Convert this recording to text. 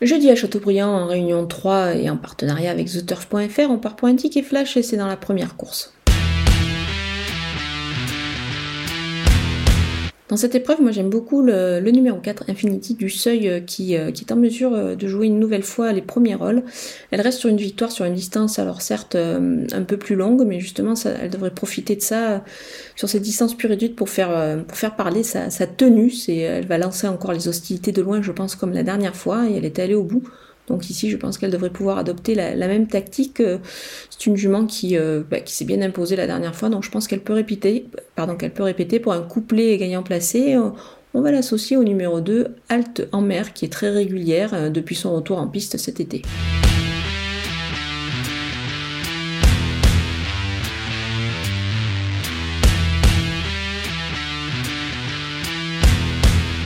Jeudi à Châteaubriand, en réunion 3 et en partenariat avec TheTurf.fr, on part pour un ticket flash et c'est dans la première course. Dans cette épreuve, moi j'aime beaucoup le, numéro 4, Infinity du Seuil, euh, qui, euh, qui, est en mesure euh, de jouer une nouvelle fois les premiers rôles. Elle reste sur une victoire sur une distance, alors certes un peu plus longue, mais justement elle devrait profiter de ça sur cette distance plus réduite pour faire, pour faire parler sa, sa tenue. elle va lancer encore les hostilités de loin, je pense, comme la dernière fois, et elle est allée au bout. Donc ici, je pense qu'elle devrait pouvoir adopter la, même tactique. C'est une jument qui, euh, bah, qui s'est bien imposée la dernière fois, donc je pense qu'elle peut répéter, pardon, qu'elle peut répéter pour un couplet gagnant placé. On va l'associer au numéro 2, Halte en mer, qui est très régulière euh, depuis son retour en piste cet été.